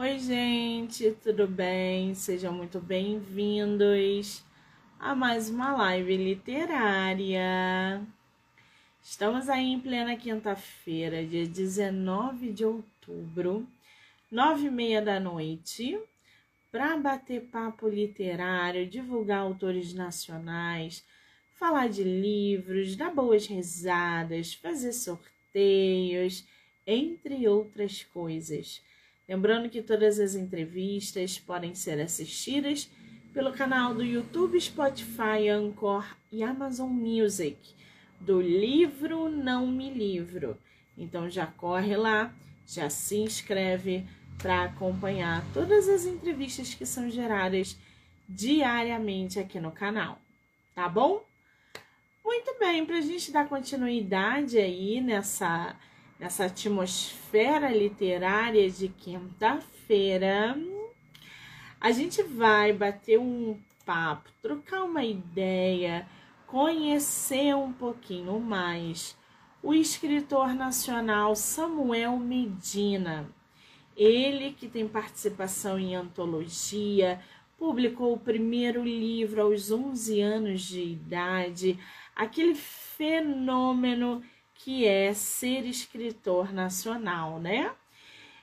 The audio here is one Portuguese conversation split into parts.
Oi, gente, tudo bem? Sejam muito bem-vindos a mais uma live literária. Estamos aí em plena quinta-feira, dia 19 de outubro, nove e meia da noite, para bater papo literário, divulgar autores nacionais, falar de livros, dar boas risadas, fazer sorteios, entre outras coisas. Lembrando que todas as entrevistas podem ser assistidas pelo canal do YouTube, Spotify, Anchor e Amazon Music, do livro Não Me Livro. Então já corre lá, já se inscreve para acompanhar todas as entrevistas que são geradas diariamente aqui no canal, tá bom? Muito bem, para a gente dar continuidade aí nessa, nessa atmosfera literária de quinta-feira, a gente vai bater um papo, trocar uma ideia, conhecer um pouquinho mais o escritor nacional Samuel Medina. Ele que tem participação em antologia, publicou o primeiro livro aos 11 anos de idade, aquele fenômeno que é ser escritor nacional, né?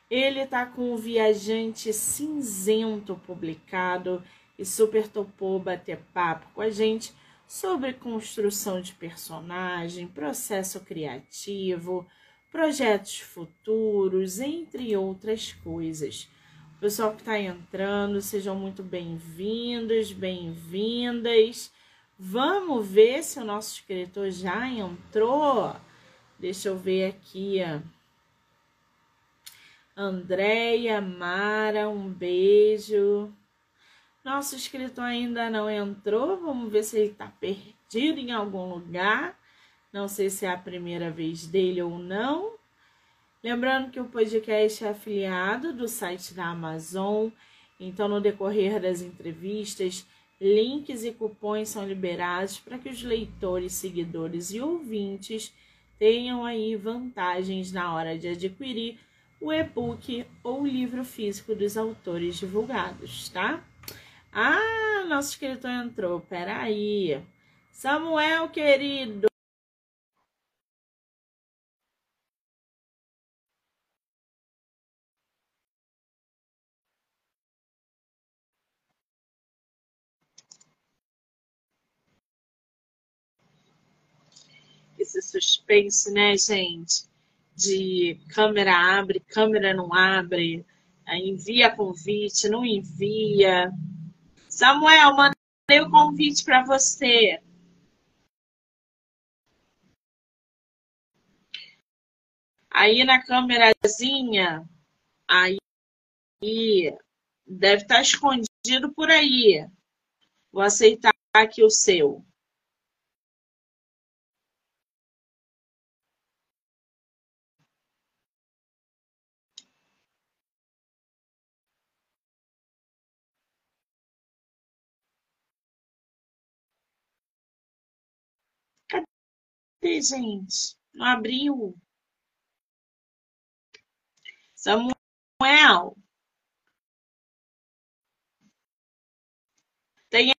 Ele está com o Viajante Cinzento publicado e super topou bater papo com a gente sobre construção de personagem, processo criativo, projetos futuros, entre outras coisas. O pessoal que está entrando, sejam muito bem-vindos, bem-vindas. Vamos ver se o nosso escritor já entrou. Deixa eu ver aqui. Andréia, Mara, um beijo. Nosso escritor ainda não entrou. Vamos ver se ele está perdido em algum lugar. Não sei se é a primeira vez dele ou não. Lembrando que o podcast é afiliado do site da Amazon. Então, no decorrer das entrevistas, Links e cupons são liberados para que os leitores, seguidores e ouvintes tenham aí vantagens na hora de adquirir o e-book ou o livro físico dos autores divulgados, tá? Ah, nosso escritor entrou, peraí. Samuel, querido. Esse suspense, né, gente? De câmera abre, câmera não abre, envia convite, não envia. Samuel, mandei o convite para você. Aí na câmerazinha, aí deve estar tá escondido por aí. Vou aceitar aqui o seu. Não abriu. Samuel. Tem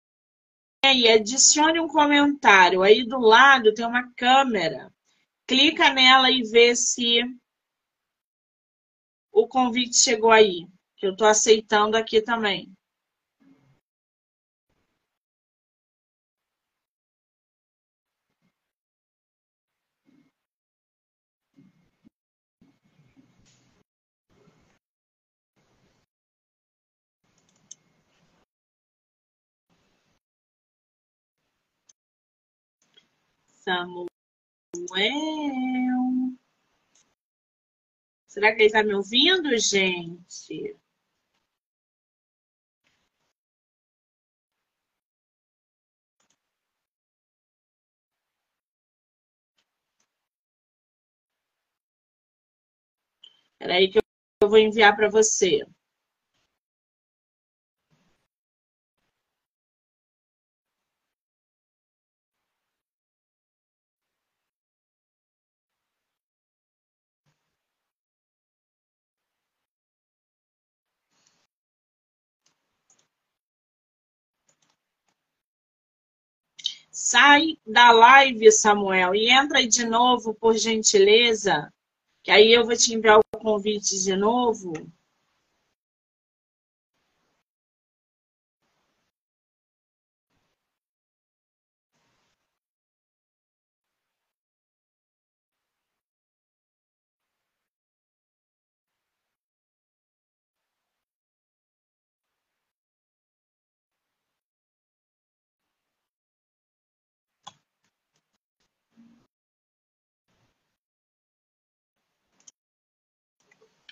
aí, adicione um comentário. Aí do lado tem uma câmera. Clica nela e vê se o convite chegou aí. Que eu estou aceitando aqui também. Samuel. Será que ele está me ouvindo, gente? Espera aí que eu vou enviar para você. Sai da live, Samuel, e entra aí de novo, por gentileza, que aí eu vou te enviar o convite de novo.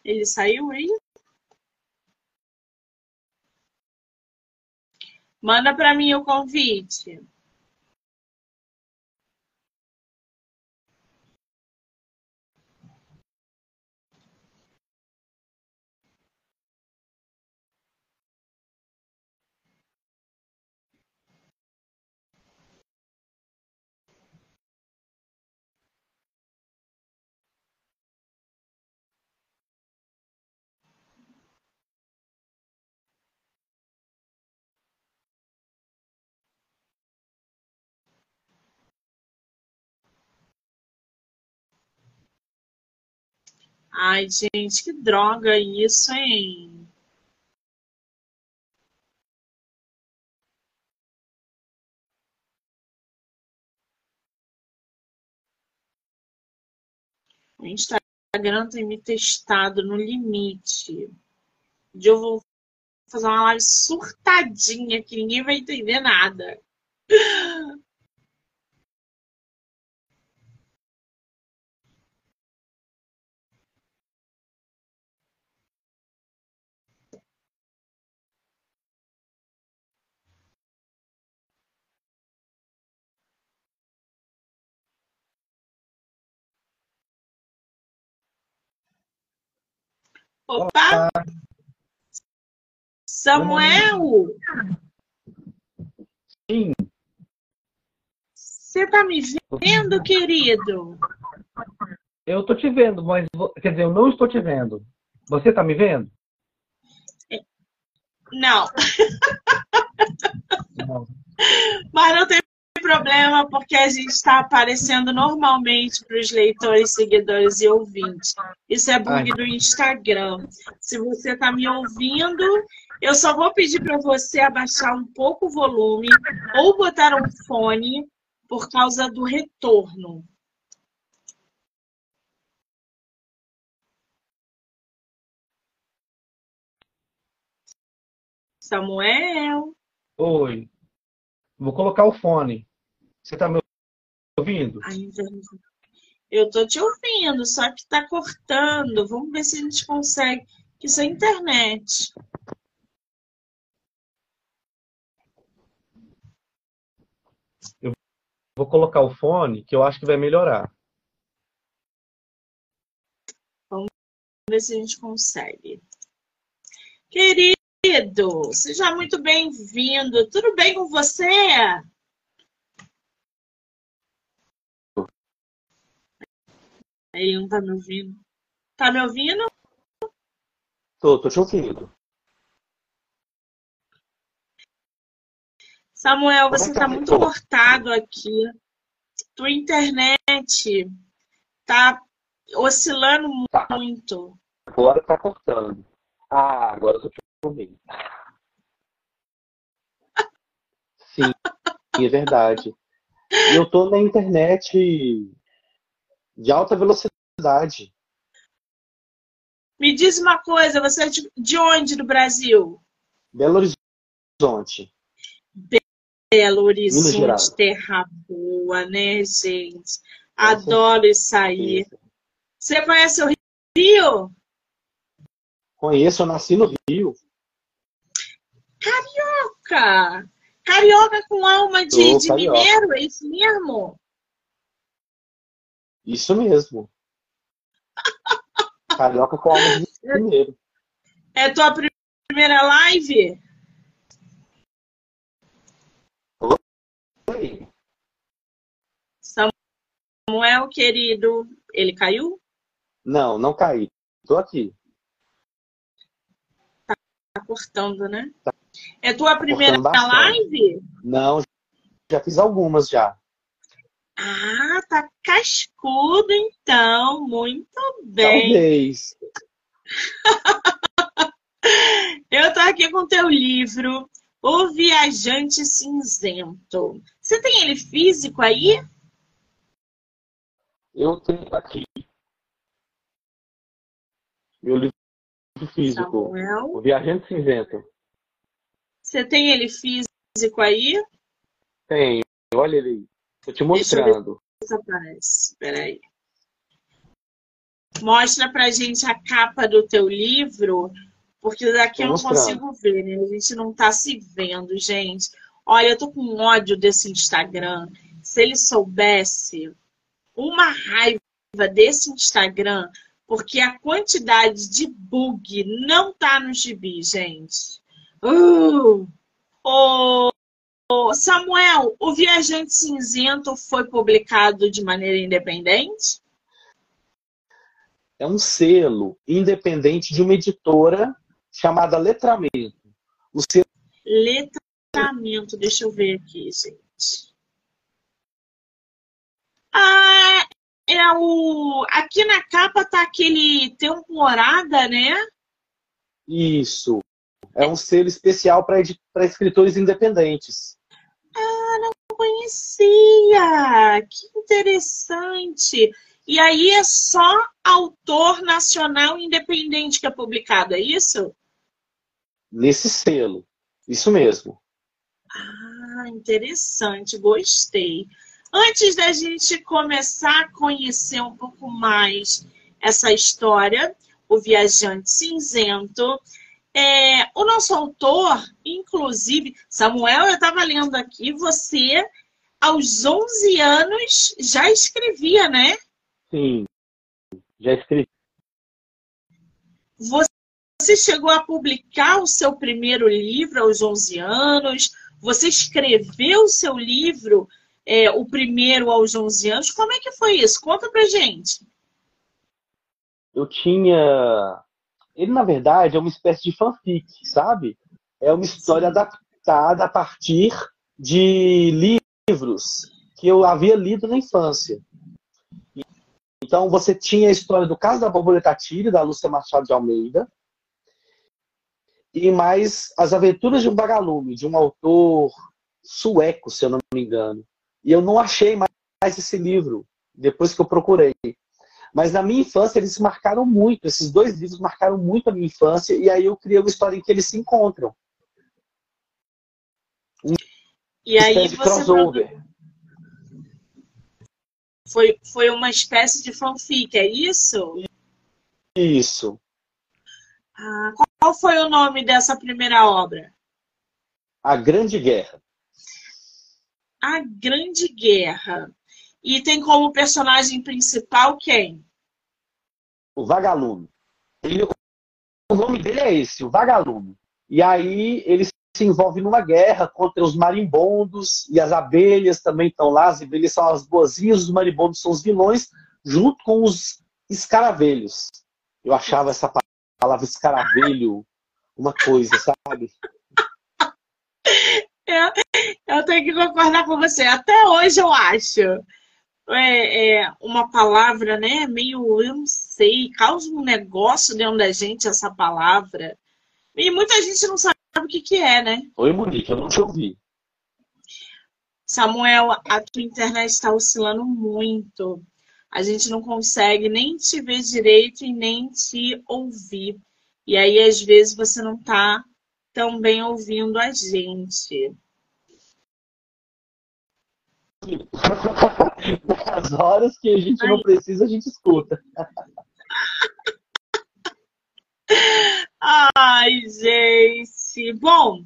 Ele saiu aí? Manda para mim o convite. Ai, gente, que droga isso, hein? O Instagram tem me testado no limite. De eu vou fazer uma live surtadinha que ninguém vai entender nada. Opa! Samuel! Sim. Você tá me vendo, querido? Eu tô te vendo, mas quer dizer, eu não estou te vendo. Você tá me vendo? Não. Não. Mas não tem problema, porque a gente está aparecendo normalmente para os leitores, seguidores e ouvintes. Isso é bug Ai. do Instagram. Se você está me ouvindo, eu só vou pedir para você abaixar um pouco o volume ou botar um fone por causa do retorno. Samuel. Oi. Vou colocar o fone. Você tá me ouvindo? Eu tô te ouvindo, só que tá cortando. Vamos ver se a gente consegue. Isso é internet. Vou colocar o fone, que eu acho que vai melhorar. Vamos ver se a gente consegue. Querido, seja muito bem-vindo. Tudo bem com você? Ele não tá me ouvindo. Tá me ouvindo? Tô, tô te ouvindo. Samuel, é você tá tá? muito Tô. cortado aqui. Tua internet tá oscilando Tá. muito. Agora tá cortando. Ah, agora eu tô te ouvindo. Sim, é verdade. Eu tô na internet de alta velocidade. Me diz uma coisa, você é de, de onde do Brasil? Belo Horizonte. Belo Horizonte, terra boa, né, gente? Adoro isso aí. Você conhece o Rio? Conheço, eu nasci no Rio. Carioca! Carioca com alma de, de mineiro, é isso mesmo? Isso mesmo. Carioca com alma de mineiro. É tua pri- primeira live? Oi. Samuel, querido, ele caiu? Não, não caí. Tô aqui. Tá cortando, né? É tua primeira live? Não, já fiz algumas já. Ah, tá cascudo então. Muito bem. Talvez. Eu tô aqui com o teu livro, O Viajante Cinzento. Você tem ele físico aí? Eu tenho aqui. Meu livro físico. Samuel. O Viajante Cinzento. Você tem ele físico aí? Tenho. Olha ele aí. Tô te Deixa eu ver. mostrando. Peraí. Mostra pra gente a capa do teu livro, porque daqui eu não mostrando. consigo ver, né? A gente não tá se vendo, gente. Olha, eu tô com ódio desse Instagram. Se ele soubesse uma raiva desse Instagram, porque a quantidade de bug não tá no gibi, gente. Uh! Ô, Samuel, o Viajante Cinzento foi publicado de maneira independente? É um selo independente de uma editora chamada Letramento. O selo Letramento, deixa eu ver aqui, gente. Ah, é o. Aqui na capa tá aquele temporada, né? Isso. É um selo especial para escritores independentes. Não conhecia! Que interessante! E aí é só autor nacional independente que é publicado, é isso? Nesse selo. Isso mesmo. Ah, interessante, gostei. Antes da gente começar a conhecer um pouco mais essa história, o Viajante Cinzento, é, o nosso autor, inclusive, Samuel, eu estava lendo aqui, você, aos 11 anos, já escrevia, né? Sim. Já escrevi. Você chegou a publicar o seu primeiro livro aos 11 anos? Você escreveu o seu livro, é, o primeiro aos 11 anos? Como é que foi isso? Conta pra gente. Eu tinha. Ele, na verdade, é uma espécie de fanfic, sabe? É uma história adaptada a partir de livros que eu havia lido na infância. Então, você tinha a história do caso da borboleta Tire, da Lúcia Machado de Almeida, e mais As Aventuras de um Vagalume, de um autor sueco, se eu não me engano. E eu não achei mais esse livro, depois que eu procurei. Mas na minha infância eles marcaram muito, esses dois livros marcaram muito a minha infância, e aí eu criei uma história em que eles se encontram. E aí você crossover. foi, foi uma espécie de fanfic, é isso? Isso. Ah, qual foi o nome dessa primeira obra? A Grande Guerra. A Grande Guerra. E tem como personagem principal quem? O Vagalume. Ele- o nome dele é esse, o Vagalume. E aí ele se envolve numa guerra contra os marimbondos e as abelhas também estão lá. As abelhas são as boazinhas, os marimbondos são os vilões, junto com os escaravelhos. Eu achava essa palavra escaravelho uma coisa, sabe? Eu tenho que concordar com você. Até hoje eu acho. É, é uma palavra, né? Meio, eu não sei, causa um negócio dentro da gente essa palavra. E muita gente não sabe o que, que é, né? Oi, Monique, eu não te ouvi. Samuel, a tua internet está oscilando muito. A gente não consegue nem te ver direito e nem te ouvir. E aí, às vezes, você não está tão bem ouvindo a gente. As horas que a gente não precisa, a gente escuta. Ai, gente. Bom,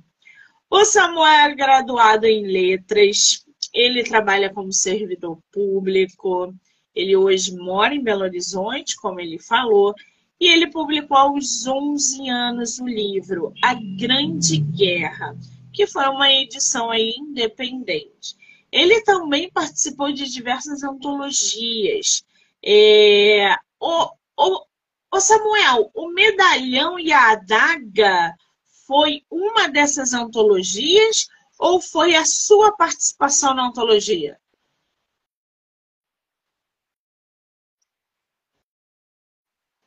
o Samuel é graduado em letras, ele trabalha como servidor público, ele hoje mora em Belo Horizonte, como ele falou, e ele publicou aos 11 anos o livro A Grande Guerra, que foi uma edição aí independente. Ele também participou de diversas antologias. É, o, o, o Samuel, o Medalhão e a Adaga foi uma dessas antologias ou foi a sua participação na antologia?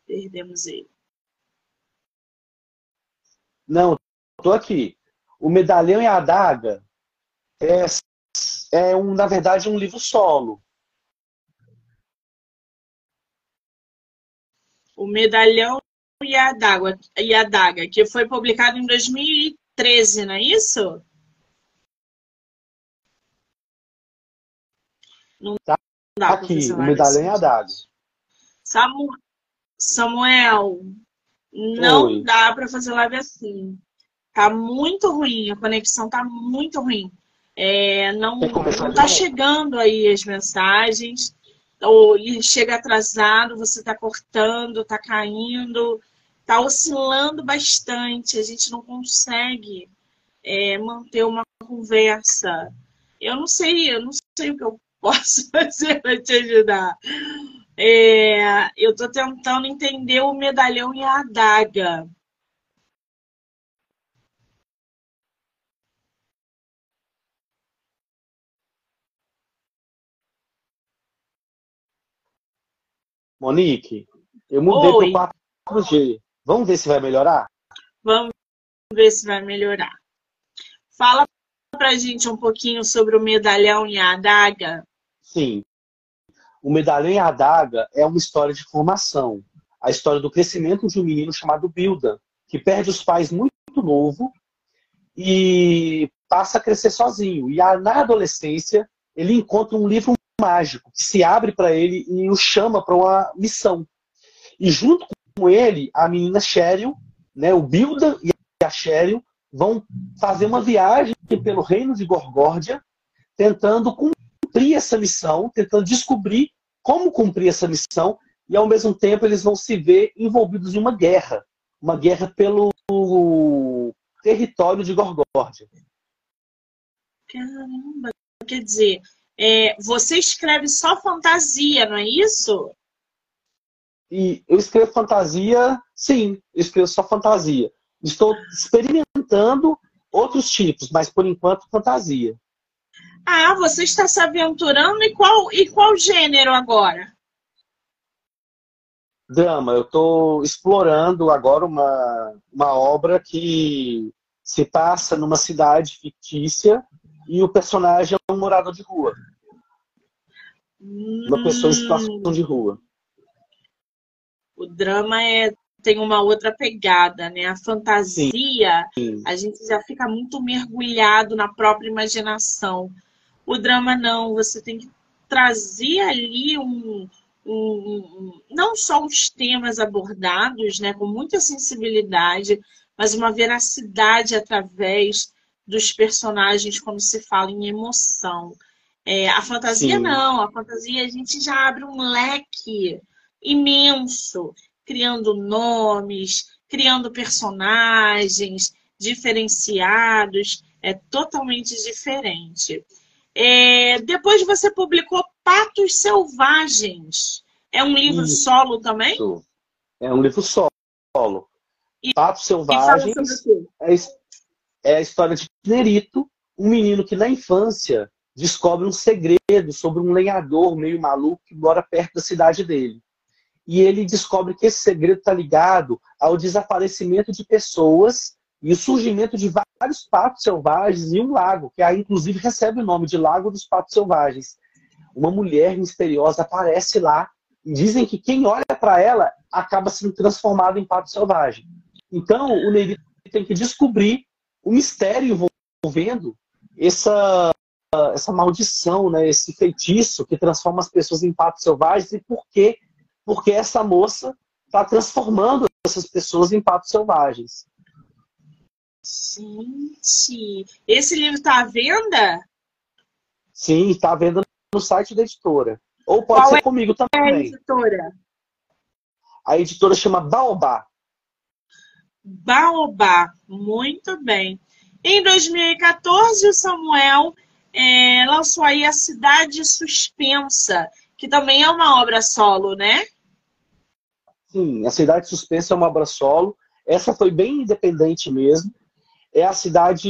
Perdemos ele. Não, estou aqui. O Medalhão e a Adaga é, é um, na verdade, um livro solo. O Medalhão e a, Adaga, e a Daga, que foi publicado em 2013, não é isso? Não tá dá aqui, o Medalhão e a Daga. Samuel, não Oi. dá para fazer live assim. Tá muito ruim, a conexão tá muito ruim. É, não, não tá chegando aí as mensagens, ou chega atrasado, você tá cortando, tá caindo, tá oscilando bastante, a gente não consegue é, manter uma conversa. Eu não sei, eu não sei o que eu posso fazer para te ajudar. É, eu estou tentando entender o medalhão e a adaga. Monique, eu mudei para o 4G. Vamos ver se vai melhorar? Vamos ver se vai melhorar. Fala para gente um pouquinho sobre o medalhão e a adaga. Sim. O Medalhão e a Adaga é uma história de formação. A história do crescimento de um menino chamado Bilda, que perde os pais muito novo e passa a crescer sozinho. E na adolescência, ele encontra um livro mágico que se abre para ele e o chama para uma missão. E junto com ele, a menina Cheryl, né, o Bilda e a Cheryl, vão fazer uma viagem pelo reino de Gorgórdia, tentando cumprir essa missão, tentando descobrir como cumprir essa missão, e ao mesmo tempo eles vão se ver envolvidos em uma guerra uma guerra pelo território de Gorgórdia. Caramba! Quer dizer, é, você escreve só fantasia, não é isso? E eu escrevo fantasia, sim, eu escrevo só fantasia. Estou experimentando outros tipos, mas por enquanto fantasia. Ah, você está se aventurando e qual, e qual gênero agora? Drama. Eu estou explorando agora uma, uma obra que se passa numa cidade fictícia e o personagem é um morador de rua. Hum... Uma pessoa em situação de rua. O drama é tem uma outra pegada, né? A fantasia, sim, sim. a gente já fica muito mergulhado na própria imaginação. O drama não, você tem que trazer ali um, um, um, não só os temas abordados, né, com muita sensibilidade, mas uma veracidade através dos personagens quando se fala em emoção. É, a fantasia Sim. não, a fantasia a gente já abre um leque imenso, criando nomes, criando personagens diferenciados, é totalmente diferente. É, depois você publicou Patos Selvagens. É um livro Isso. solo também? É um livro solo. E, Patos Selvagens é, é a história de Nerito, um menino que na infância descobre um segredo sobre um lenhador meio maluco que mora perto da cidade dele. E ele descobre que esse segredo está ligado ao desaparecimento de pessoas e o surgimento de vários patos selvagens e um lago, que aí inclusive recebe o nome de Lago dos Patos Selvagens. Uma mulher misteriosa aparece lá e dizem que quem olha para ela acaba sendo transformado em pato selvagem. Então, o Nerito tem que descobrir o mistério envolvendo essa, essa maldição, né, esse feitiço que transforma as pessoas em patos selvagens e por quê? Porque essa moça está transformando essas pessoas em patos selvagens. Gente, esse livro está à venda? Sim, está à venda no site da editora. Ou pode Qual ser é comigo também. É a editora? A editora chama Baobá. Baobá, muito bem. Em 2014, o Samuel é, lançou aí A Cidade Suspensa, que também é uma obra solo, né? Sim, A Cidade Suspensa é uma obra solo. Essa foi bem independente mesmo é a cidade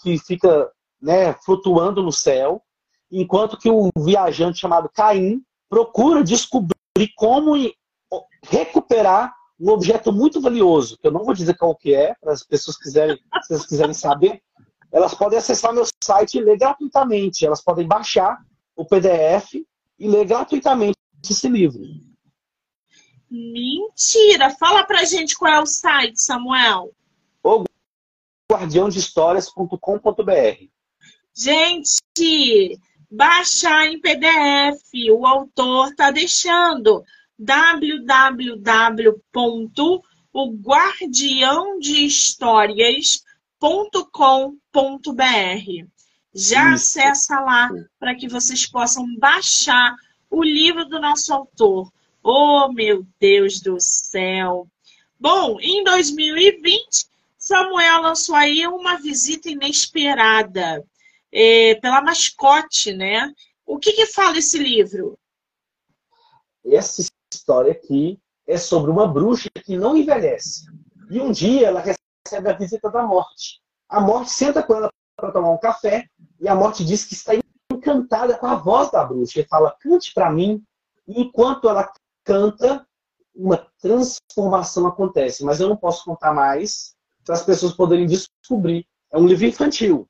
que fica né, flutuando no céu, enquanto que o viajante chamado Caim procura descobrir como recuperar um objeto muito valioso, que eu não vou dizer qual que é, para as pessoas quiserem, se quiserem saber, elas podem acessar meu site e ler gratuitamente. Elas podem baixar o PDF e ler gratuitamente esse livro. Mentira! Fala pra gente qual é o site, Samuel. O guardiãodehistórias.com.br Gente, baixar em PDF. O autor tá deixando www.guardiãodehistórias.com.br. Já Isso. acessa lá para que vocês possam baixar o livro do nosso autor. Oh, meu Deus do céu! Bom, em 2020, Samuel lançou aí uma visita inesperada é, pela mascote, né? O que, que fala esse livro? Essa história aqui é sobre uma bruxa que não envelhece. E um dia ela recebe a visita da morte. A morte senta com ela para tomar um café e a morte diz que está encantada com a voz da bruxa. E fala: cante para mim. E enquanto ela canta, uma transformação acontece. Mas eu não posso contar mais para as pessoas poderem descobrir. É um livro infantil.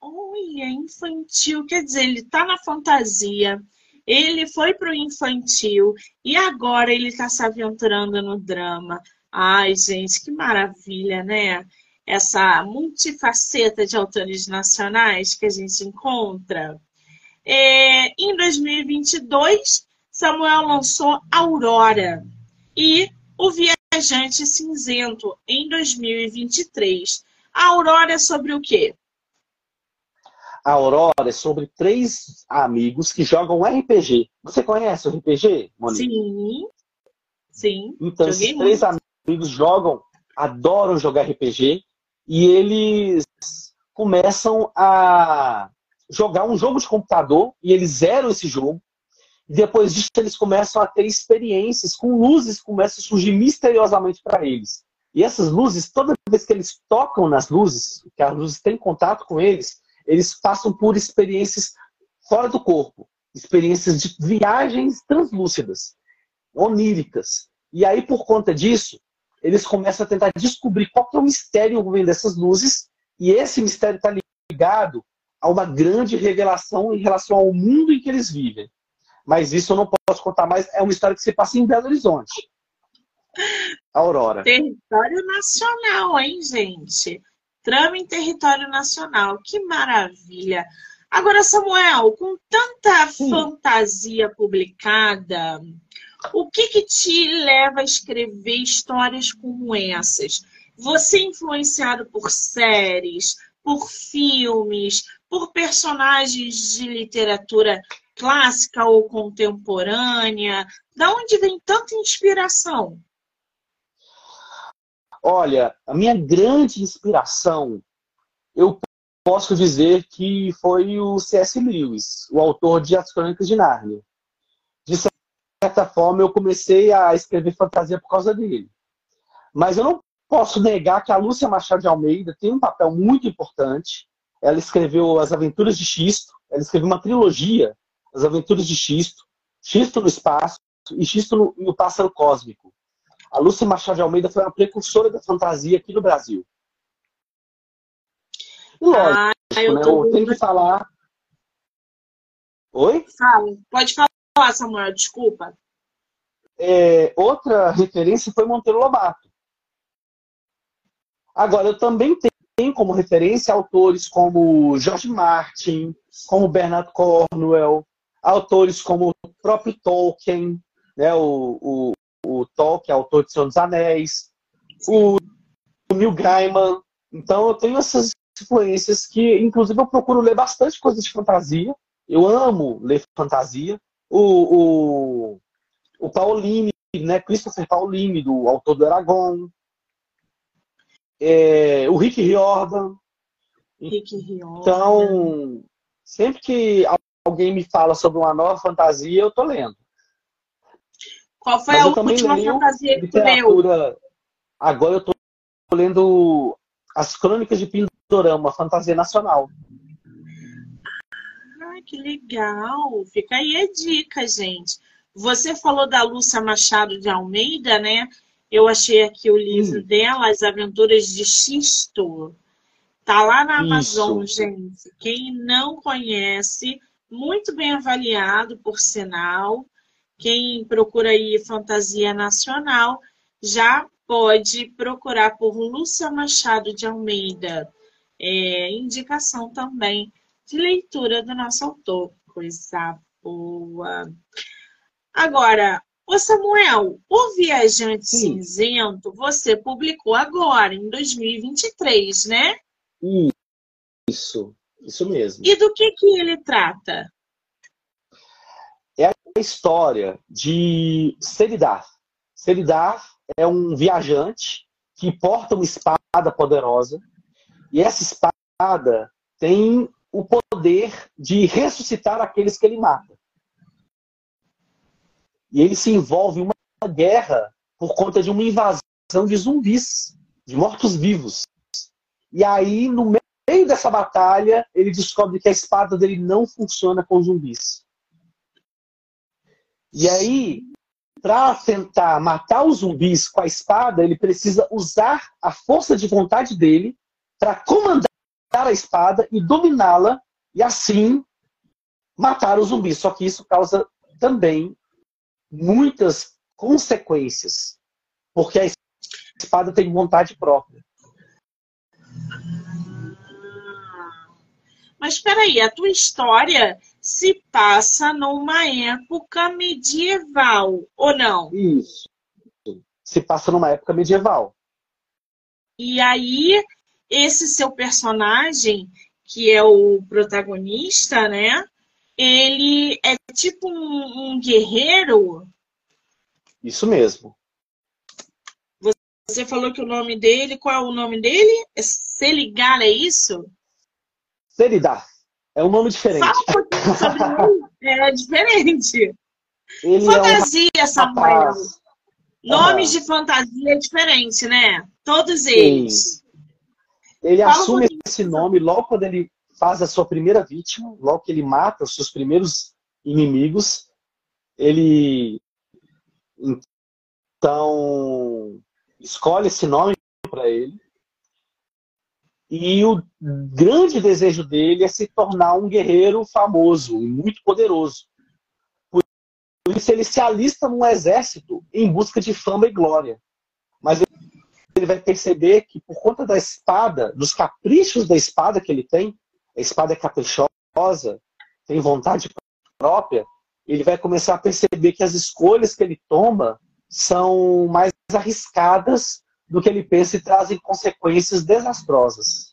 Olha, infantil, quer dizer, ele está na fantasia, ele foi para o infantil e agora ele está se aventurando no drama. Ai, gente, que maravilha, né? Essa multifaceta de autores nacionais que a gente encontra. É, em 2022, Samuel lançou Aurora e O Viajante Cinzento em 2023. A Aurora é sobre o quê? A Aurora é sobre três amigos que jogam RPG. Você conhece o RPG, Monique? Sim. Sim. Então, esses muito. Amigos jogam, adoram jogar RPG e eles começam a jogar um jogo de computador e eles zeram esse jogo depois disso, eles começam a ter experiências com luzes que começam a surgir misteriosamente para eles. E essas luzes, toda vez que eles tocam nas luzes, que as luzes têm contato com eles, eles passam por experiências fora do corpo, experiências de viagens translúcidas, oníricas. E aí, por conta disso, eles começam a tentar descobrir qual é o mistério envolvendo essas luzes, e esse mistério está ligado a uma grande revelação em relação ao mundo em que eles vivem mas isso eu não posso contar mais. É uma história que se passa em Belo Horizonte. Aurora. Território nacional, hein, gente? Trama em território nacional. Que maravilha. Agora, Samuel, com tanta Sim. fantasia publicada, o que, que te leva a escrever histórias como essas? Você é influenciado por séries, por filmes, por personagens de literatura clássica ou contemporânea? Da onde vem tanta inspiração? Olha, a minha grande inspiração, eu posso dizer que foi o C.S. Lewis, o autor de As Crônicas de Nárnia. De certa forma, eu comecei a escrever fantasia por causa dele. Mas eu não posso negar que a Lúcia Machado de Almeida tem um papel muito importante. Ela escreveu As Aventuras de Xisto, ela escreveu uma trilogia as Aventuras de Xisto, Xisto no Espaço e Xisto no, o Pássaro Cósmico. A Lúcia Machado de Almeida foi uma precursora da fantasia aqui no Brasil. E lógico, ah, eu, né, eu tenho que falar. Oi? Fala. Pode falar, Samuel, desculpa. É, outra referência foi Monteiro Lobato. Agora, eu também tenho como referência autores como George Martin, como Bernard Cornwell, autores como o próprio Tolkien, né, o, o, o Tolkien, autor de Senhor dos Anéis, o, o Neil Gaiman. Então eu tenho essas influências que, inclusive, eu procuro ler bastante coisas de fantasia. Eu amo ler fantasia. O, o, o Pauline, né, Christopher Pauline, do autor do Eragon. É, o Rick Riordan. Rick Riordan. Então, sempre que alguém me fala sobre uma nova fantasia, eu tô lendo. Qual foi Mas a última fantasia que tu leu? Agora eu tô lendo As Crônicas de dorama Fantasia Nacional. Que legal! Fica aí a dica, gente. Você falou da Lúcia Machado de Almeida, né? Eu achei aqui o livro hum. dela, As Aventuras de Xisto. Tá lá na Amazon, Isso. gente. Quem não conhece, muito bem avaliado, por sinal. Quem procura aí fantasia nacional já pode procurar por Lúcia Machado de Almeida. É, indicação também de leitura do nosso autor. Coisa boa. Agora, ô Samuel, o Viajante Sim. Cinzento você publicou agora, em 2023, né? Isso, isso mesmo. E do que, que ele trata? É a história de Seridar. Seridar é um viajante que porta uma espada poderosa e essa espada tem o poder de ressuscitar aqueles que ele mata. E ele se envolve em uma guerra por conta de uma invasão de zumbis, de mortos-vivos. E aí, no meio dessa batalha, ele descobre que a espada dele não funciona com zumbis. E aí, para tentar matar os zumbis com a espada, ele precisa usar a força de vontade dele para comandar a espada e dominá-la e assim matar os zumbis. Só que isso causa também muitas consequências, porque a espada tem vontade própria. Mas espera aí, a tua história se passa numa época medieval, ou não? Isso. Se passa numa época medieval. E aí, esse seu personagem, que é o protagonista, né? Ele é tipo um, um guerreiro? Isso mesmo. Você falou que o nome dele, qual é o nome dele? É Seligar, é isso? Seridar. É um nome diferente. Fala um é diferente. Ele fantasia, é um... Samuel. Nomes de fantasia é diferente, né? Todos eles. Sim. Ele Fala assume um esse nome logo quando ele faz a sua primeira vítima, logo que ele mata os seus primeiros inimigos. Ele então escolhe esse nome para ele. E o grande desejo dele é se tornar um guerreiro famoso e muito poderoso. Por isso ele se alista num exército em busca de fama e glória. Ele vai perceber que por conta da espada, dos caprichos da espada que ele tem, a espada é caprichosa, tem vontade própria, ele vai começar a perceber que as escolhas que ele toma são mais arriscadas do que ele pensa e trazem consequências desastrosas.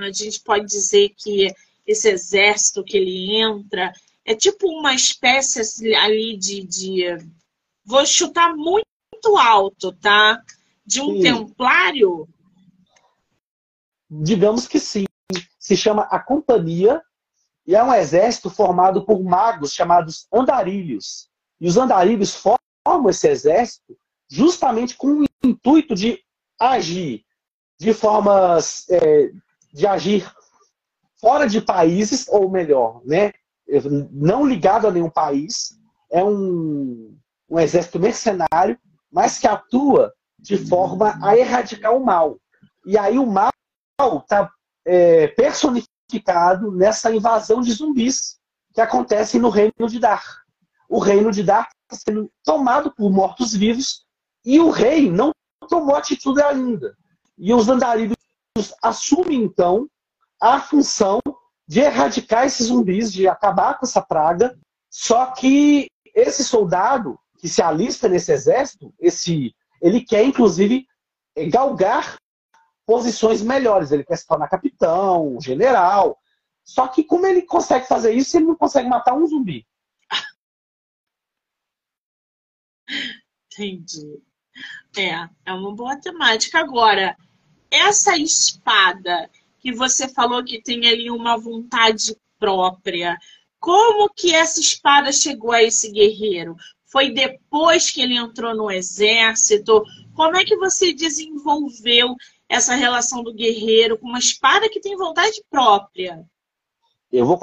A gente pode dizer que esse exército que ele entra é tipo uma espécie ali de. de vou chutar muito alto, tá? De um sim. templário? Digamos que sim. Se chama a Companhia e é um exército formado por magos chamados andarilhos. E os andarilhos formam esse exército justamente com o intuito de agir de formas é, de agir fora de países, ou melhor, né, não ligado a nenhum país, é um, um exército mercenário, mas que atua de forma a erradicar o mal. E aí o mal está é, personificado nessa invasão de zumbis que acontece no reino de Dar. O reino de Dar está sendo tomado por mortos-vivos e o rei não tomou atitude ainda. E os andarilhos assumem, então, a função de erradicar esses zumbis, de acabar com essa praga. Só que esse soldado que se alista nesse exército, esse, ele quer, inclusive, galgar posições melhores. Ele quer se tornar capitão, general. Só que como ele consegue fazer isso, ele não consegue matar um zumbi. Entendi. É, é uma boa temática. Agora, essa espada que você falou que tem ali uma vontade própria, como que essa espada chegou a esse guerreiro? Foi depois que ele entrou no exército? Como é que você desenvolveu essa relação do guerreiro com uma espada que tem vontade própria? Eu vou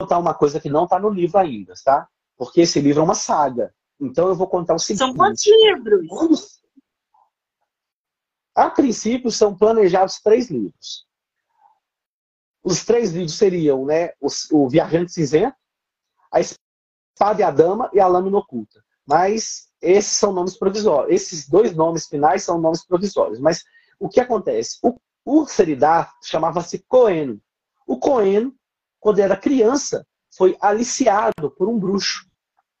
contar uma coisa que não está no livro ainda, tá? Porque esse livro é uma saga. Então eu vou contar o seguinte. São quantos livros? A princípio são planejados três livros. Os três livros seriam né, o, o Viajante Cinzento, a Espada e a Dama e a Lâmina Oculta. Mas esses são nomes provisórios. Esses dois nomes finais são nomes provisórios. Mas o que acontece? O, o Seridar chamava-se Coeno. O Coeno, quando era criança, foi aliciado por um bruxo.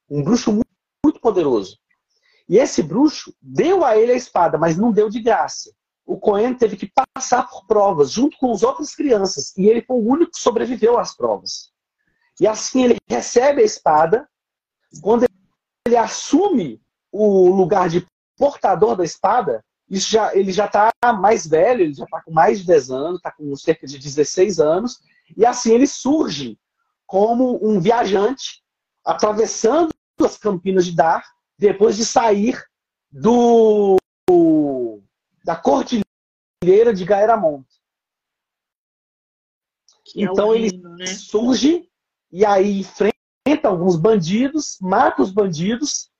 Um bruxo muito, muito poderoso. E esse bruxo deu a ele a espada, mas não deu de graça. O Cohen teve que passar por provas junto com as outras crianças. E ele foi o único que sobreviveu às provas. E assim ele recebe a espada. Quando ele assume o lugar de portador da espada, isso já, ele já está mais velho, ele já está com mais de 10 anos, está com cerca de 16 anos, e assim ele surge como um viajante atravessando as campinas de Dar, depois de sair do da cordilheira de Gaeramont. Que então é ele né? surge e aí enfrenta alguns bandidos, mata os bandidos,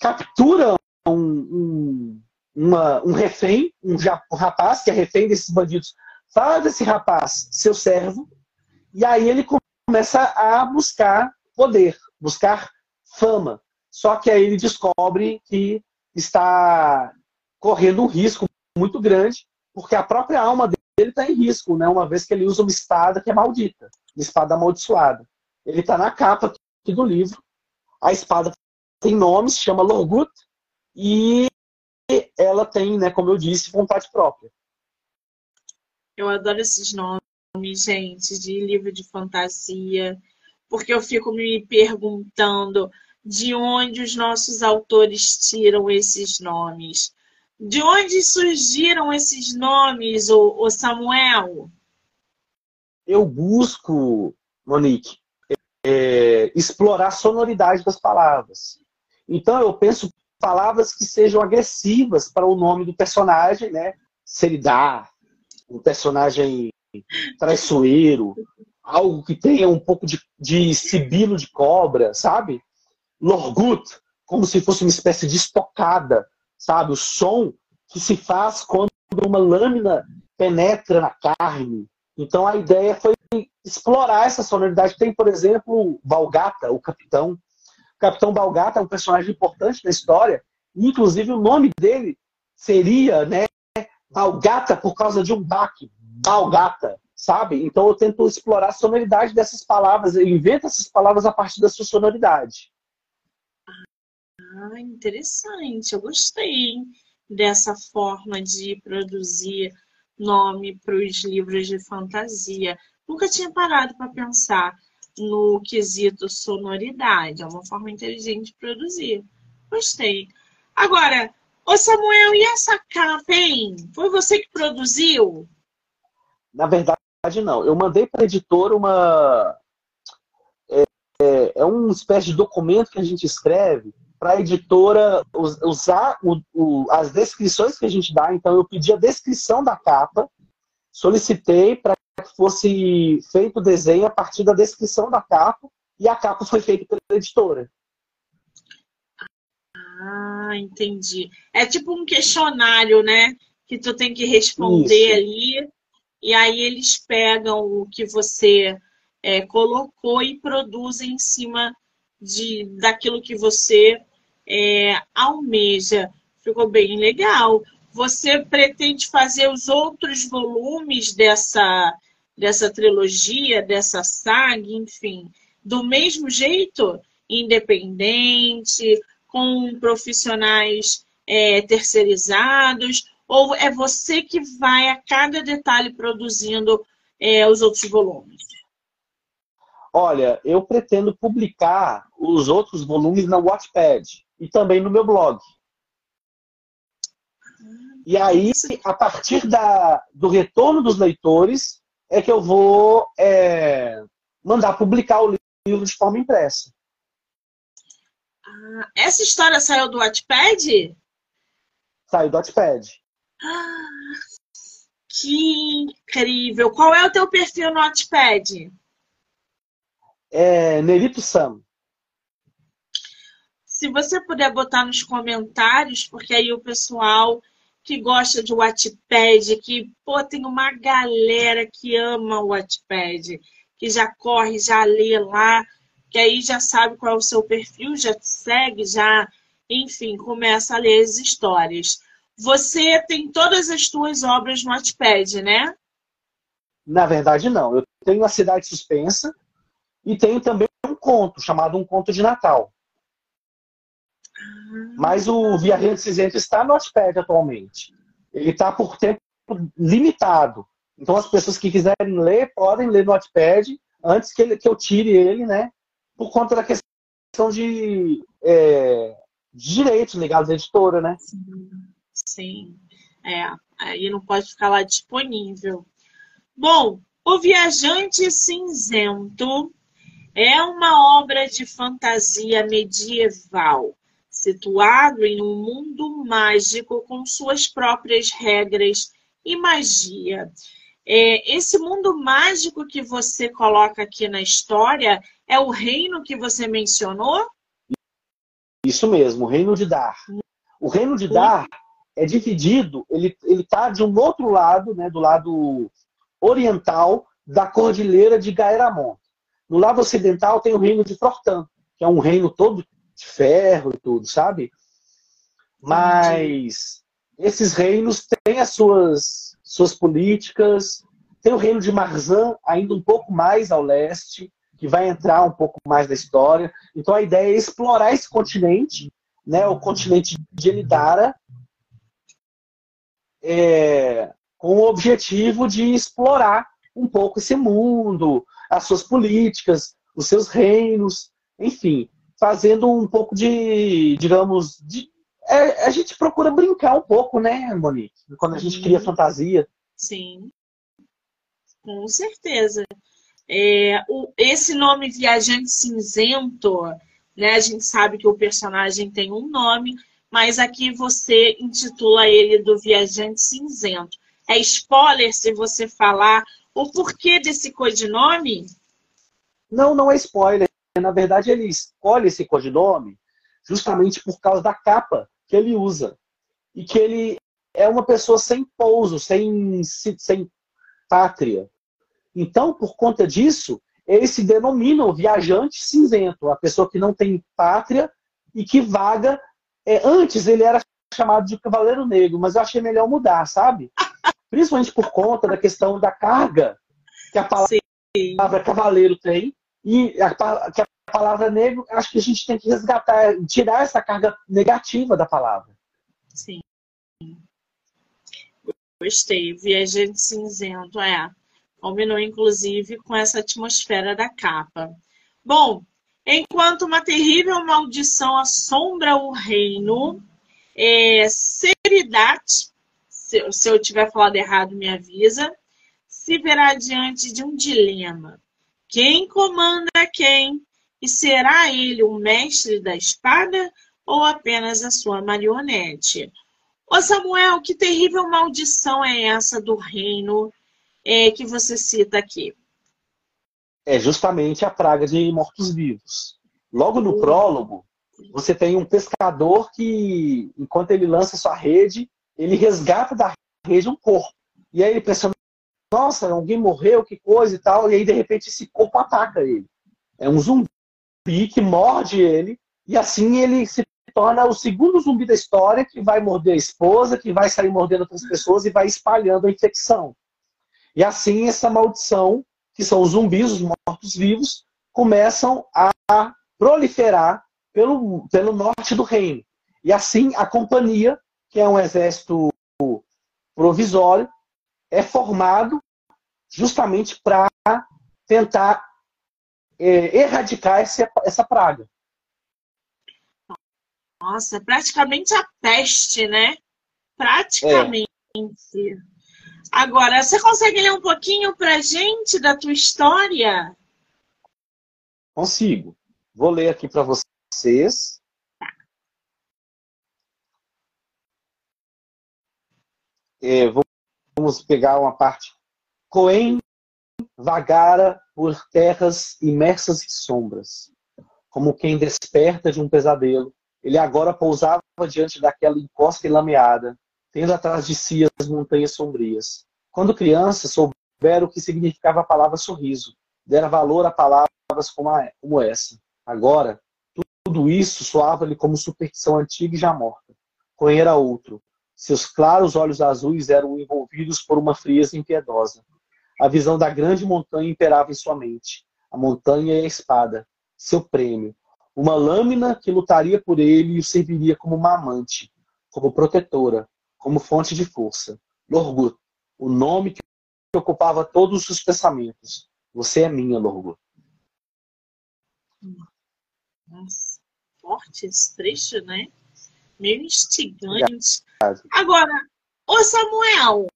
captura um, um, uma, um refém, um, um rapaz que é refém desses bandidos, faz desse rapaz seu servo, e aí ele começa a buscar poder, buscar fama. Só que aí ele descobre que está correndo um risco muito grande, porque a própria alma dele está em risco, né? uma vez que ele usa uma espada que é maldita, uma espada amaldiçoada. Ele está na capa aqui do livro. A espada tem nome, se chama Lorgut, e ela tem, né, como eu disse, vontade própria. Eu adoro esses nomes, gente, de livro de fantasia, porque eu fico me perguntando de onde os nossos autores tiram esses nomes. De onde surgiram esses nomes, o Samuel? Eu busco, Monique, é, explorar a sonoridade das palavras. Então eu penso palavras que sejam agressivas para o nome do personagem, né? Seridar, um personagem traiçoeiro, algo que tenha um pouco de, de sibilo de cobra, sabe? Lorgut, como se fosse uma espécie de estocada, sabe? O som que se faz quando uma lâmina penetra na carne. Então a ideia foi explorar essa sonoridade. Tem, por exemplo, Balgata, o capitão. O capitão Balgata é um personagem importante da história. Inclusive o nome dele seria, né, Balgata por causa de um baque. Balgata, sabe? Então eu tento explorar a sonoridade dessas palavras. Eu invento essas palavras a partir da sua sonoridade. Ah, interessante. Eu gostei dessa forma de produzir nome para os livros de fantasia. Nunca tinha parado para pensar no quesito sonoridade. É uma forma inteligente de produzir. Gostei. Agora, ô Samuel, e essa capa, hein? Foi você que produziu? Na verdade, não. Eu mandei para a editora uma. É, é, é uma espécie de documento que a gente escreve para a editora usar o, o, as descrições que a gente dá. Então, eu pedi a descrição da capa, solicitei para fosse feito o desenho a partir da descrição da capa, e a capa foi feita pela editora. Ah, entendi. É tipo um questionário, né? Que tu tem que responder Isso. ali, e aí eles pegam o que você é, colocou e produzem em cima de, daquilo que você é, almeja. Ficou bem legal. Você pretende fazer os outros volumes dessa, dessa trilogia, dessa saga, enfim, do mesmo jeito? Independente, com profissionais é, terceirizados? Ou é você que vai a cada detalhe produzindo é, os outros volumes? Olha, eu pretendo publicar os outros volumes na Wattpad e também no meu blog. E aí, a partir da, do retorno dos leitores, é que eu vou é, mandar publicar o livro de forma impressa. Ah, essa história saiu do Wattpad? Saiu do Wattpad. Ah, Que incrível! Qual é o teu perfil no Wattpad? É Nerito Sam. Se você puder botar nos comentários, porque aí o pessoal que gosta de Wattpad, que pô, tem uma galera que ama o Wattpad, que já corre, já lê lá, que aí já sabe qual é o seu perfil, já te segue, já, enfim, começa a ler as histórias. Você tem todas as suas obras no Wattpad, né? Na verdade, não. Eu tenho a Cidade Suspensa e tenho também um conto, chamado Um Conto de Natal. Mas o Viajante Cinzento está no Wattpad atualmente. Ele está por tempo limitado. Então as pessoas que quiserem ler, podem ler no Wattpad antes que, ele, que eu tire ele, né? Por conta da questão de, é, direitos ligados à editora, né? Sim. Sim, é, aí não pode ficar lá disponível. Bom, O Viajante Cinzento é uma obra de fantasia medieval, situado em um mundo mágico com suas próprias regras e magia. É, esse mundo mágico que você coloca aqui na história é o reino que você mencionou? Isso mesmo, o reino de Dar. O reino de Dar é dividido, ele está de um outro lado, né, do lado oriental da cordilheira de Gaeramon. No lado ocidental tem o reino de Fortan, que é um reino todo de ferro e tudo, sabe? Mas esses reinos têm as suas, suas políticas. Tem o reino de Marzan, ainda um pouco mais ao leste, que vai entrar um pouco mais na história. Então a ideia é explorar esse continente, né, o continente de Elidara, é, com o objetivo de explorar um pouco esse mundo, as suas políticas, os seus reinos, enfim, fazendo um pouco de, digamos, de, é, a gente procura brincar um pouco, né, Monique? Quando a gente cria fantasia. Sim, com certeza. É, o, esse nome Viajante Cinzento, né, a gente sabe que o personagem tem um nome, mas aqui você intitula ele do Viajante Cinzento. É spoiler se você falar o porquê desse codinome? Não, não é spoiler. Na verdade, ele escolhe esse codinome justamente por causa da capa que ele usa. E que ele é uma pessoa sem pouso, sem, sem pátria. Então, por conta disso, ele se denomina o viajante cinzento, a pessoa que não tem pátria e que vaga é, antes ele era chamado de Cavaleiro Negro, mas eu achei melhor mudar, sabe? Principalmente por conta da questão da carga que a palavra, palavra cavaleiro tem e a, que a palavra negro, acho que a gente tem que resgatar, tirar essa carga negativa da palavra. Sim. Gostei. Viajante cinzento, é. Combinou, inclusive, com essa atmosfera da capa. Bom, Enquanto uma terrível maldição assombra o reino, é, Seridat, se, se eu tiver falado errado, me avisa, se verá diante de um dilema. Quem comanda quem? E será ele o mestre da espada ou apenas a sua marionete? Ô Samuel, que terrível maldição é essa do reino é, que você cita aqui? é justamente a praga de mortos-vivos. Logo no prólogo, você tem um pescador que, enquanto ele lança sua rede, ele resgata da rede um corpo. E aí ele pensa, nossa, alguém morreu, que coisa e tal. E aí, de repente, esse corpo ataca ele. É um zumbi que morde ele. E assim ele se torna o segundo zumbi da história que vai morder a esposa, que vai sair mordendo outras pessoas e vai espalhando a infecção. E assim essa maldição que são os zumbis, os mortos-vivos, começam a proliferar pelo, pelo norte do reino. E assim a companhia, que é um exército provisório, é formado justamente para tentar é, erradicar essa, essa praga. Nossa, praticamente a peste, né? Praticamente. É. Agora, você consegue ler um pouquinho pra gente da tua história? Consigo. Vou ler aqui para vocês. Tá. É, vamos vamos pegar uma parte. Coen vagara por terras imersas em sombras, como quem desperta de um pesadelo. Ele agora pousava diante daquela encosta enlameada, tendo atrás de si as montanhas sombrias. Quando criança, souberam o que significava a palavra sorriso, dera valor a palavras como essa. Agora, tudo isso soava-lhe como superstição antiga e já morta. Coen era outro. Seus claros olhos azuis eram envolvidos por uma frieza impiedosa. A visão da grande montanha imperava em sua mente. A montanha e a espada, seu prêmio. Uma lâmina que lutaria por ele e o serviria como uma amante, como protetora, como fonte de força. Lorgut, o nome que ocupava todos os pensamentos. Você é minha, Lorgut. Nossa, fortes, triste, né? Meio instigante. Agora, ô Samuel,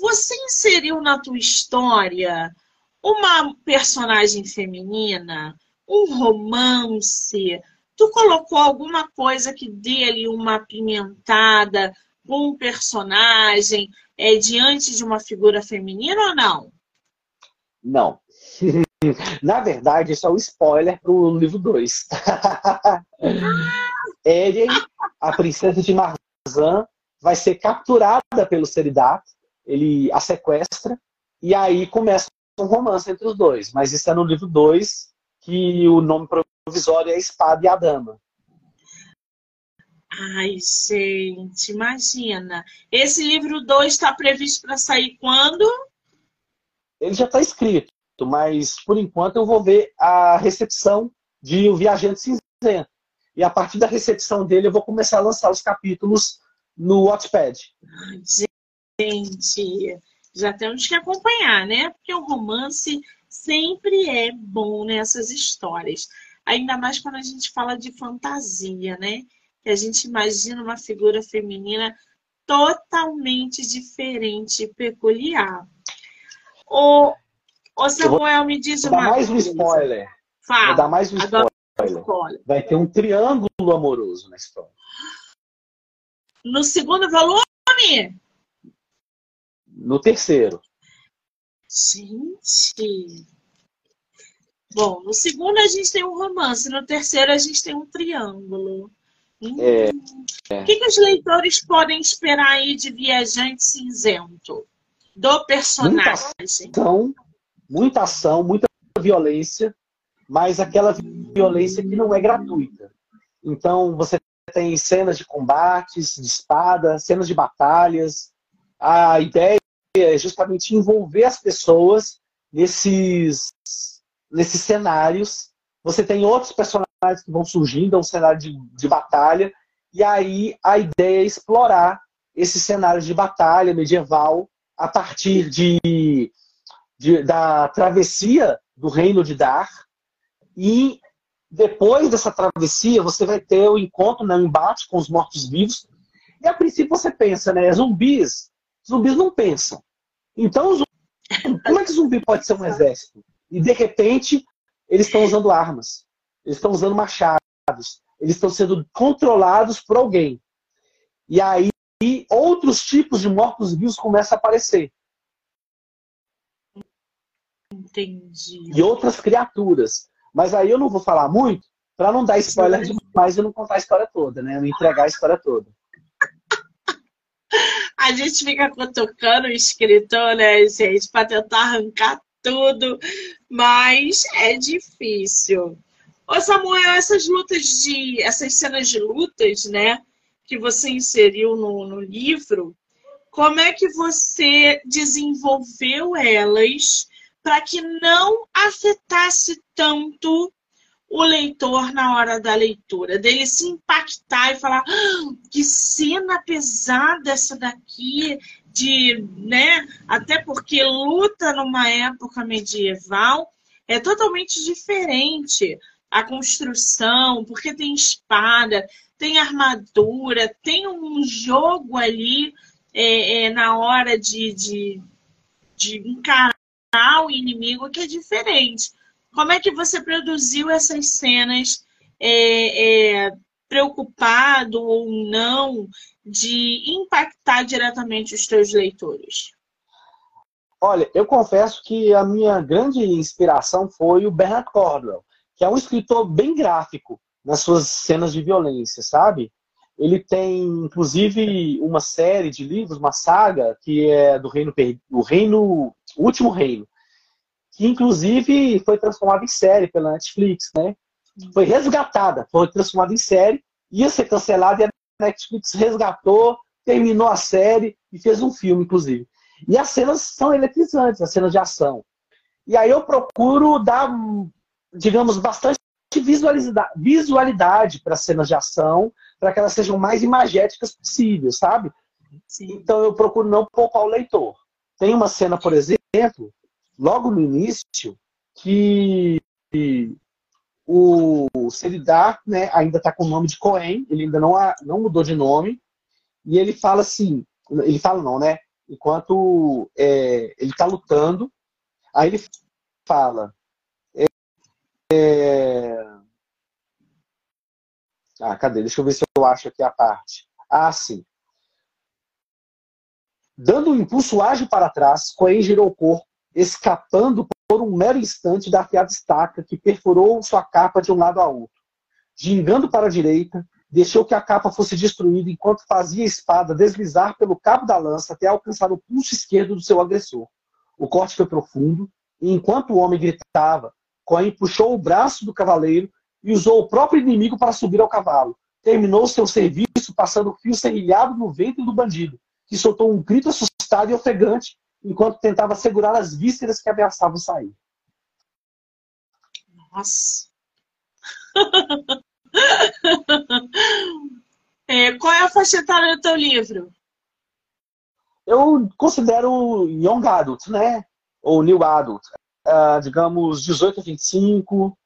você inseriu na tua história uma personagem feminina, um romance? Tu colocou alguma coisa que dê ali uma apimentada com um personagem é, diante de uma figura feminina ou não? Não. Na verdade, isso é um spoiler para o livro 2. Eren, a princesa de Marzan, vai ser capturada pelo Seridat ele a sequestra, e aí começa um romance entre os dois. Mas isso é no livro 2, que o nome provisório é Espada e a Dama. Ai, gente, imagina. Esse livro 2 está previsto para sair quando? Ele já está escrito, mas por enquanto eu vou ver a recepção de O Viajante Cinzento. E a partir da recepção dele eu vou começar a lançar os capítulos no Wattpad. Gente, já temos que acompanhar, né? Porque o romance sempre é bom nessas histórias. Ainda mais quando a gente fala de fantasia, né? Que a gente imagina uma figura feminina totalmente diferente e peculiar. O, o Samuel me diz uma Vou dar mais um spoiler. Fala. Vou dar mais um spoiler. Vai ter um triângulo amoroso na história. No segundo volume? no terceiro. Gente. Bom, no segundo a gente tem um romance, no terceiro a gente tem um triângulo. Hum. É, é. O que, que os leitores podem esperar aí de Viajante Cinzento? Do personagem? Muita ação, muita, ação, muita violência, mas aquela violência que não é gratuita. Então, você tem cenas de combates, de espada, cenas de batalhas. A ideia é justamente envolver as pessoas nesses, nesses cenários. Você tem outros personagens que vão surgindo, é um cenário de, de batalha, e aí a ideia é explorar esse cenário de batalha medieval a partir de, de da travessia do reino de Dar. E depois dessa travessia, você vai ter o encontro, né, o embate com os mortos-vivos. E a princípio você pensa, né, zumbis Zumbis não pensam. Então, como é que zumbi pode ser um exército? E de repente, eles estão usando armas, eles estão usando machados, eles estão sendo controlados por alguém. E aí, outros tipos de mortos-vivos começam a aparecer. Entendi. E outras criaturas. Mas aí eu não vou falar muito, para não dar spoiler demais e não contar a história toda, né? Não entregar a história toda. A gente fica cutucando o escritor, né, gente, para tentar arrancar tudo, mas é difícil. Ô Samuel, essas lutas de. essas cenas de lutas, né, que você inseriu no, no livro, como é que você desenvolveu elas para que não afetasse tanto o leitor na hora da leitura, dele se impactar e falar ah, que cena pesada essa daqui, de, né? Até porque luta numa época medieval é totalmente diferente a construção, porque tem espada, tem armadura, tem um jogo ali é, é, na hora de, de, de encarar o inimigo que é diferente. Como é que você produziu essas cenas é, é, preocupado ou não de impactar diretamente os teus leitores? Olha, eu confesso que a minha grande inspiração foi o Bernard Cornwell, que é um escritor bem gráfico nas suas cenas de violência, sabe? Ele tem, inclusive, uma série de livros, uma saga, que é do Reino, o Reino, o Último Reino, que inclusive foi transformada em série pela Netflix, né? Foi resgatada, foi transformada em série, ia ser cancelada e a Netflix resgatou, terminou a série e fez um filme, inclusive. E as cenas são eletrizantes, as cenas de ação. E aí eu procuro dar, digamos, bastante visualidade, visualidade para as cenas de ação, para que elas sejam mais imagéticas possível, sabe? Sim. Então eu procuro não poupar o leitor. Tem uma cena, por exemplo, logo no início, que o Seridar né, ainda está com o nome de Cohen, ele ainda não, não mudou de nome, e ele fala assim, ele fala não, né? enquanto é, ele está lutando, aí ele fala. É, é, ah, cadê? Deixa eu ver se eu acho aqui a parte. Ah, sim. Dando um impulso ágil para trás, Coen girou o corpo, escapando por um mero instante da afiada estaca que perfurou sua capa de um lado a outro. Gingando para a direita, deixou que a capa fosse destruída enquanto fazia a espada deslizar pelo cabo da lança até alcançar o pulso esquerdo do seu agressor. O corte foi profundo, e enquanto o homem gritava, Cohen puxou o braço do cavaleiro e usou o próprio inimigo para subir ao cavalo. Terminou seu serviço passando o fio serrilhado no ventre do bandido, que soltou um grito assustado e ofegante enquanto tentava segurar as vísceras que ameaçavam sair. Nossa! é, qual é a faixa etária do teu livro? Eu considero Young Adult, né? Ou New Adult. Uh, digamos, 18 a 25.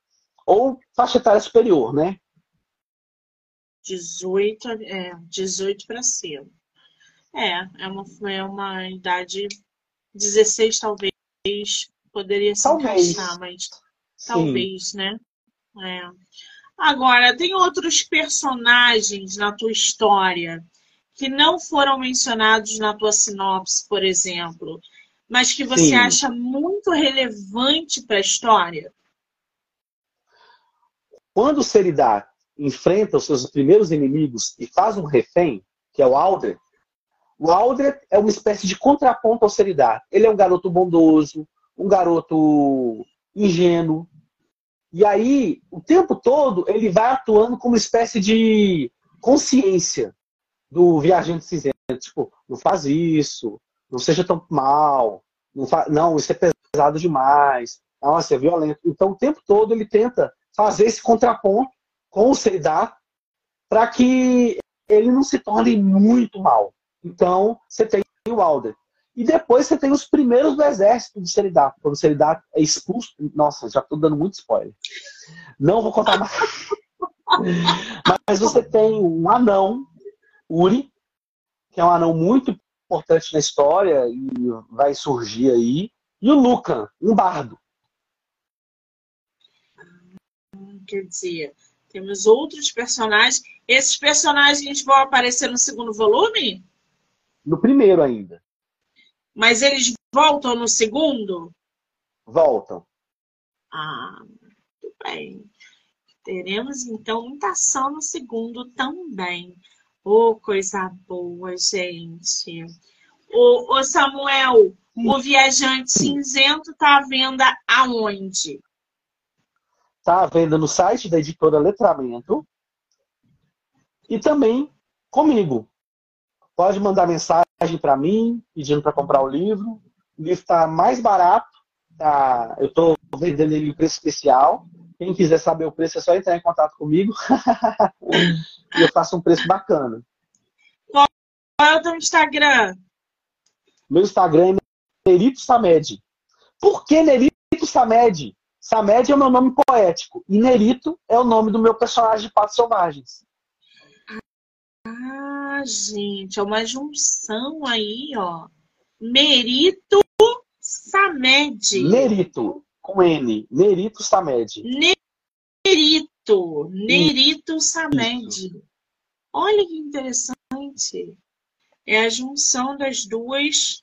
Ou faixa etária superior, né? 18, é, 18 para cima. É, é uma, é uma idade 16 talvez poderia se talvez. encaixar, mas Sim. talvez, né? É. Agora, tem outros personagens na tua história que não foram mencionados na tua sinopse, por exemplo, mas que você Sim. acha muito relevante para a história? Quando o Seridar enfrenta os seus primeiros inimigos e faz um refém, que é o Aldred, o Aldred é uma espécie de contraponto ao Seridar. Ele é um garoto bondoso, um garoto ingênuo, e aí, o tempo todo, ele vai atuando como uma espécie de consciência do viajante cinzento. Tipo, não faz isso, não seja tão mal, não, não isso é pesado demais, nossa, é violento. Então, o tempo todo, ele tenta fazer esse contraponto com o Seridar para que ele não se torne muito mal. Então, você tem o Alder. E depois você tem os primeiros do exército de Seridat. Quando o Seridat é expulso. Nossa, já estou dando muito spoiler. Não vou contar mais. Mas você tem um anão, Uri, que é um anão muito importante na história e vai surgir aí. E o Lucan, um bardo. Quer dizer, temos outros personagens. Esses personagens vão aparecer no segundo volume? No primeiro ainda. Mas eles voltam no segundo? Voltam. Ah, muito bem. Teremos então muita ação no segundo também. Oh, coisa boa, gente. O, o Samuel, Sim. o Viajante Cinzento está à venda aonde? Está à venda no site da editora Letramento e também comigo. Pode mandar mensagem para mim, pedindo para comprar o livro. O livro está mais barato. Tá? Eu estou vendendo ele em preço especial. Quem quiser saber o preço é só entrar em contato comigo. e eu faço um preço bacana. Qual é o teu Instagram? Meu Instagram é Nerito Samed. Por que Nerito Samed? Samed é o meu nome poético. E Nerito é o nome do meu personagem de Patos Selvagens. Ah, gente, é uma junção aí, ó. Merito Samed. Nerito, com N. Nerito Samed. Nerito. Nerito Samed. Olha que interessante. É a junção das duas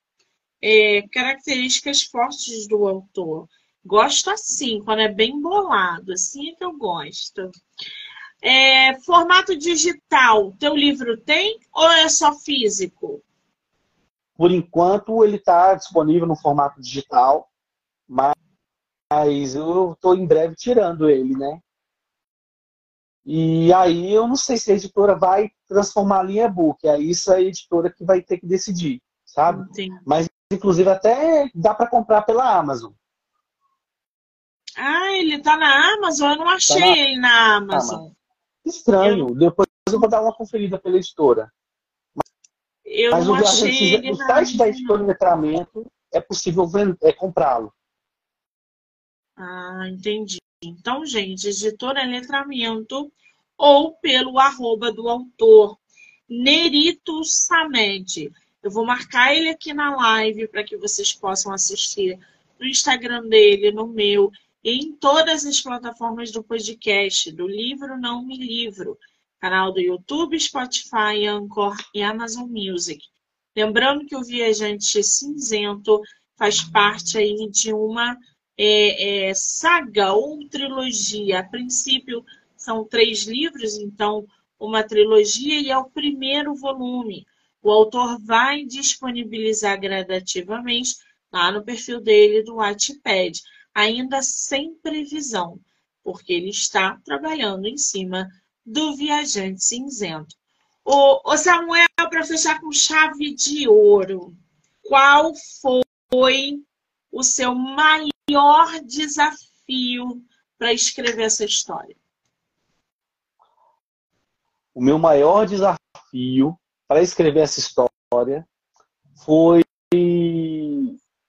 é, características fortes do autor. Gosto assim, quando é bem bolado, assim é que eu gosto. É, formato digital, teu livro tem ou é só físico? Por enquanto ele está disponível no formato digital, mas eu estou em breve tirando ele, né? E aí eu não sei se a editora vai transformar em e-book. É isso a editora que vai ter que decidir, sabe? Sim. Mas inclusive até dá para comprar pela Amazon. Ah, ele tá na Amazon? Eu não tá achei tá na... ele na Amazon. Estranho. Depois eu vou dar uma conferida pela editora. Eu Mas não o, achei ele o site da editora Letramento é possível é, comprá-lo. Ah, entendi. Então, gente, editora Letramento ou pelo arroba do autor, Nerito Samed. Eu vou marcar ele aqui na live para que vocês possam assistir no Instagram dele, no meu, em todas as plataformas do podcast, do Livro Não Me Livro, canal do YouTube, Spotify, Anchor e Amazon Music. Lembrando que o Viajante Cinzento faz parte aí de uma é, é, saga ou trilogia. A princípio são três livros, então uma trilogia e é o primeiro volume. O autor vai disponibilizar gradativamente lá no perfil dele do Wattpad, ainda sem previsão, porque ele está trabalhando em cima do Viajante Cinzento. O, Samuel, para fechar com chave de ouro, qual foi o seu maior desafio para escrever essa história? O meu maior desafio para escrever essa história foi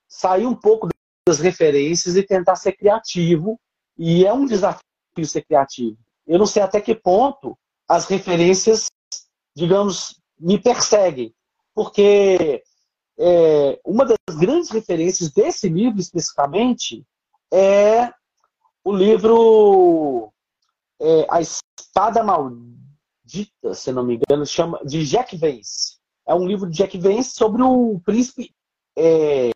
sair um pouco das referências e tentar ser criativo. E é um desafio ser criativo. Eu não sei até que ponto as referências, digamos, me perseguem. Porque é, uma das grandes referências desse livro especificamente é o livro é, A Espada Maldita, se não me engano, chama de Jack Vance. É um livro de Jack Vance sobre o príncipe é,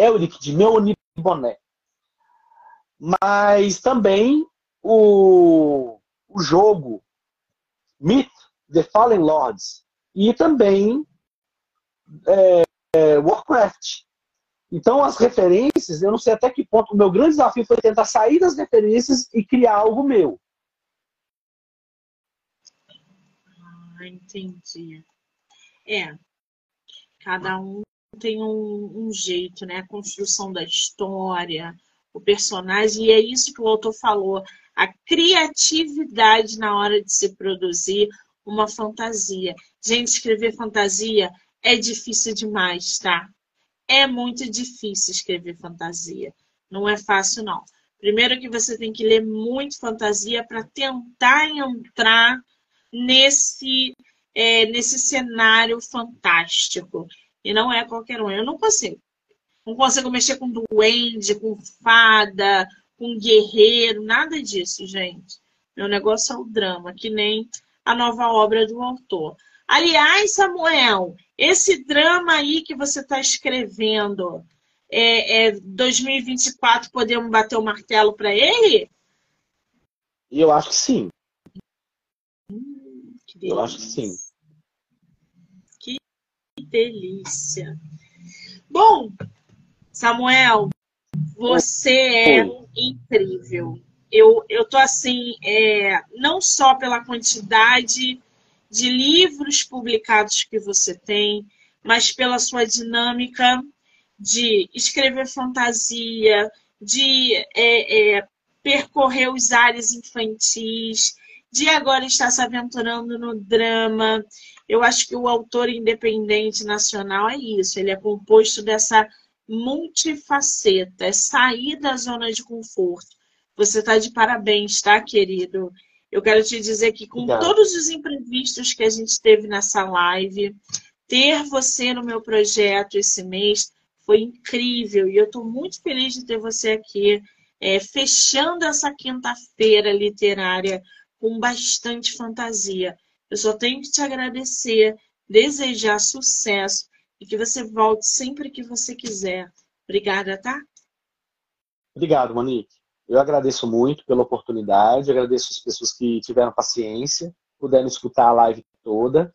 Elric de Meuniboné. Mas também o, o jogo Myth, The Fallen Lords. E também é, é, Warcraft. Então, as referências, eu não sei até que ponto. O meu grande desafio foi tentar sair das referências e criar algo meu. Ah, entendi. É. Cada um tem um, um jeito, né? A construção da história, o personagem, e é isso que o autor falou. A criatividade na hora de se produzir uma fantasia. Gente, escrever fantasia é difícil demais, tá? É muito difícil escrever fantasia. Não é fácil, não. Primeiro que você tem que ler muito fantasia para tentar entrar nesse, é, nesse cenário fantástico. E não é qualquer um. Eu não consigo. Não consigo mexer com duende, com fada, com guerreiro, nada disso, gente. Meu negócio é o drama, que nem a nova obra do autor. Aliás, Samuel, esse drama aí que você está escrevendo, é, é 2024 podemos bater o martelo para ele? Eu acho que sim. Hum, que Eu acho que sim. Que delícia. Bom, Samuel, você é incrível. Eu, eu tô assim, é, não só pela quantidade de livros publicados que você tem, mas pela sua dinâmica de escrever fantasia, de é, é, percorrer os ares infantis, de agora estar se aventurando no drama. Eu acho que o autor independente nacional é isso, ele é composto dessa multifaceta, é sair da zona de conforto. Você está de parabéns, tá, querido? Eu quero te dizer que com Obrigado. todos os imprevistos que a gente teve nessa live, ter você no meu projeto esse mês foi incrível. E eu estou muito feliz de ter você aqui, é, fechando essa quinta-feira literária com bastante fantasia. Eu só tenho que te agradecer, desejar sucesso e que você volte sempre que você quiser. Obrigada, tá? Obrigado, Monique. Eu agradeço muito pela oportunidade, agradeço as pessoas que tiveram paciência, puderam escutar a live toda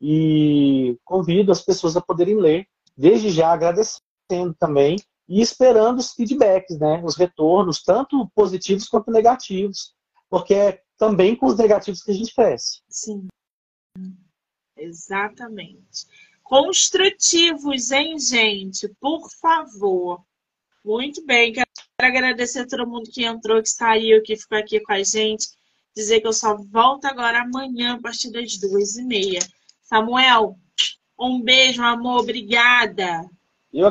e convido as pessoas a poderem ler, desde já agradecendo também e esperando os feedbacks, né, os retornos, tanto positivos quanto negativos, porque é também com os negativos que a gente cresce. Sim, exatamente. Construtivos, hein, gente? Por favor. Muito bem, quero agradecer a todo mundo que entrou, que saiu, que ficou aqui com a gente. Dizer que eu só volto agora amanhã, a partir das duas e meia. Samuel, um beijo, amor, obrigada. Eu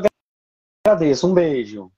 agradeço, um beijo.